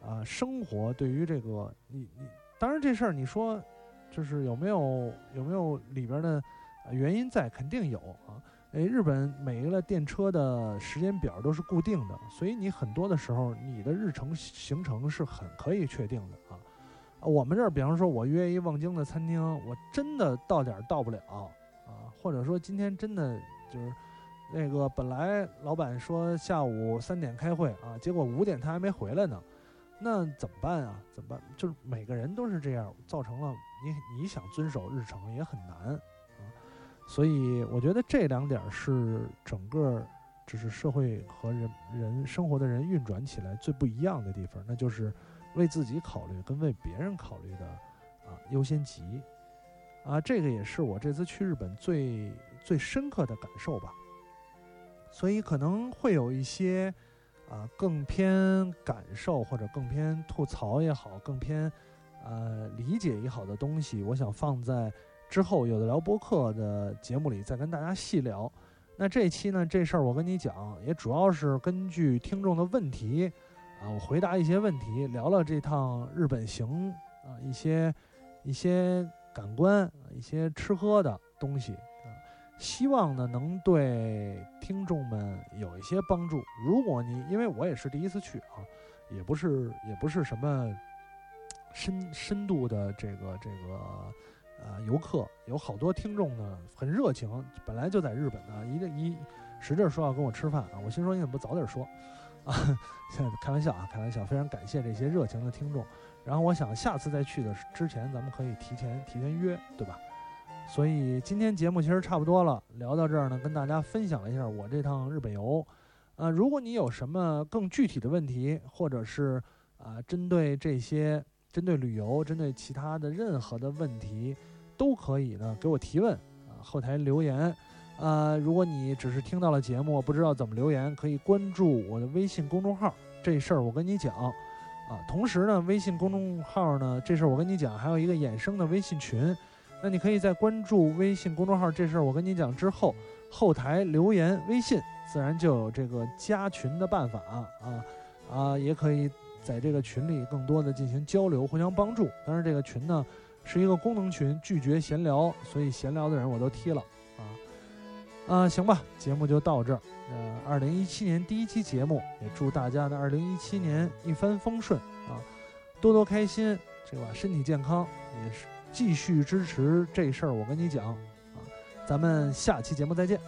啊生活对于这个你你当然这事儿你说就是有没有有没有里边的原因在，肯定有啊。诶，日本每一个电车的时间表都是固定的，所以你很多的时候你的日程行程是很可以确定的啊。啊我们这儿，比方说，我约一望京的餐厅，我真的到点儿到不了啊，或者说今天真的就是那个本来老板说下午三点开会啊，结果五点他还没回来呢，那怎么办啊？怎么办？就是每个人都是这样，造成了你你想遵守日程也很难啊。所以我觉得这两点是整个就是社会和人人生活的人运转起来最不一样的地方，那就是为自己考虑跟为别人考虑的啊优先级啊，这个也是我这次去日本最最深刻的感受吧。所以可能会有一些啊更偏感受或者更偏吐槽也好，更偏呃理解也好的东西，我想放在。之后有的聊播客的节目里再跟大家细聊。那这期呢，这事儿我跟你讲，也主要是根据听众的问题啊，我回答一些问题，聊聊这趟日本行啊一些一些感官、一些吃喝的东西，希望呢能对听众们有一些帮助。如果你因为我也是第一次去啊，也不是也不是什么深深度的这个这个。呃，游客有好多听众呢，很热情，本来就在日本呢，一个一使劲说要跟我吃饭啊，我心说你怎么不早点说啊？现 在开玩笑啊，开玩笑，非常感谢这些热情的听众。然后我想下次再去的之前，咱们可以提前提前约，对吧？所以今天节目其实差不多了，聊到这儿呢，跟大家分享了一下我这趟日本游。呃，如果你有什么更具体的问题，或者是啊，针对这些。针对旅游，针对其他的任何的问题，都可以呢给我提问啊，后台留言。呃，如果你只是听到了节目，不知道怎么留言，可以关注我的微信公众号。这事儿我跟你讲啊。同时呢，微信公众号呢，这事儿我跟你讲，还有一个衍生的微信群。那你可以在关注微信公众号这事儿我跟你讲之后，后台留言微信，自然就有这个加群的办法啊啊，也可以。在这个群里，更多的进行交流，互相帮助。但是，这个群呢是一个功能群，拒绝闲聊，所以闲聊的人我都踢了啊。啊，行吧，节目就到这儿。呃，二零一七年第一期节目，也祝大家的二零一七年一帆风顺啊，多多开心，这个身体健康，也是继续支持这事儿。我跟你讲啊，咱们下期节目再见。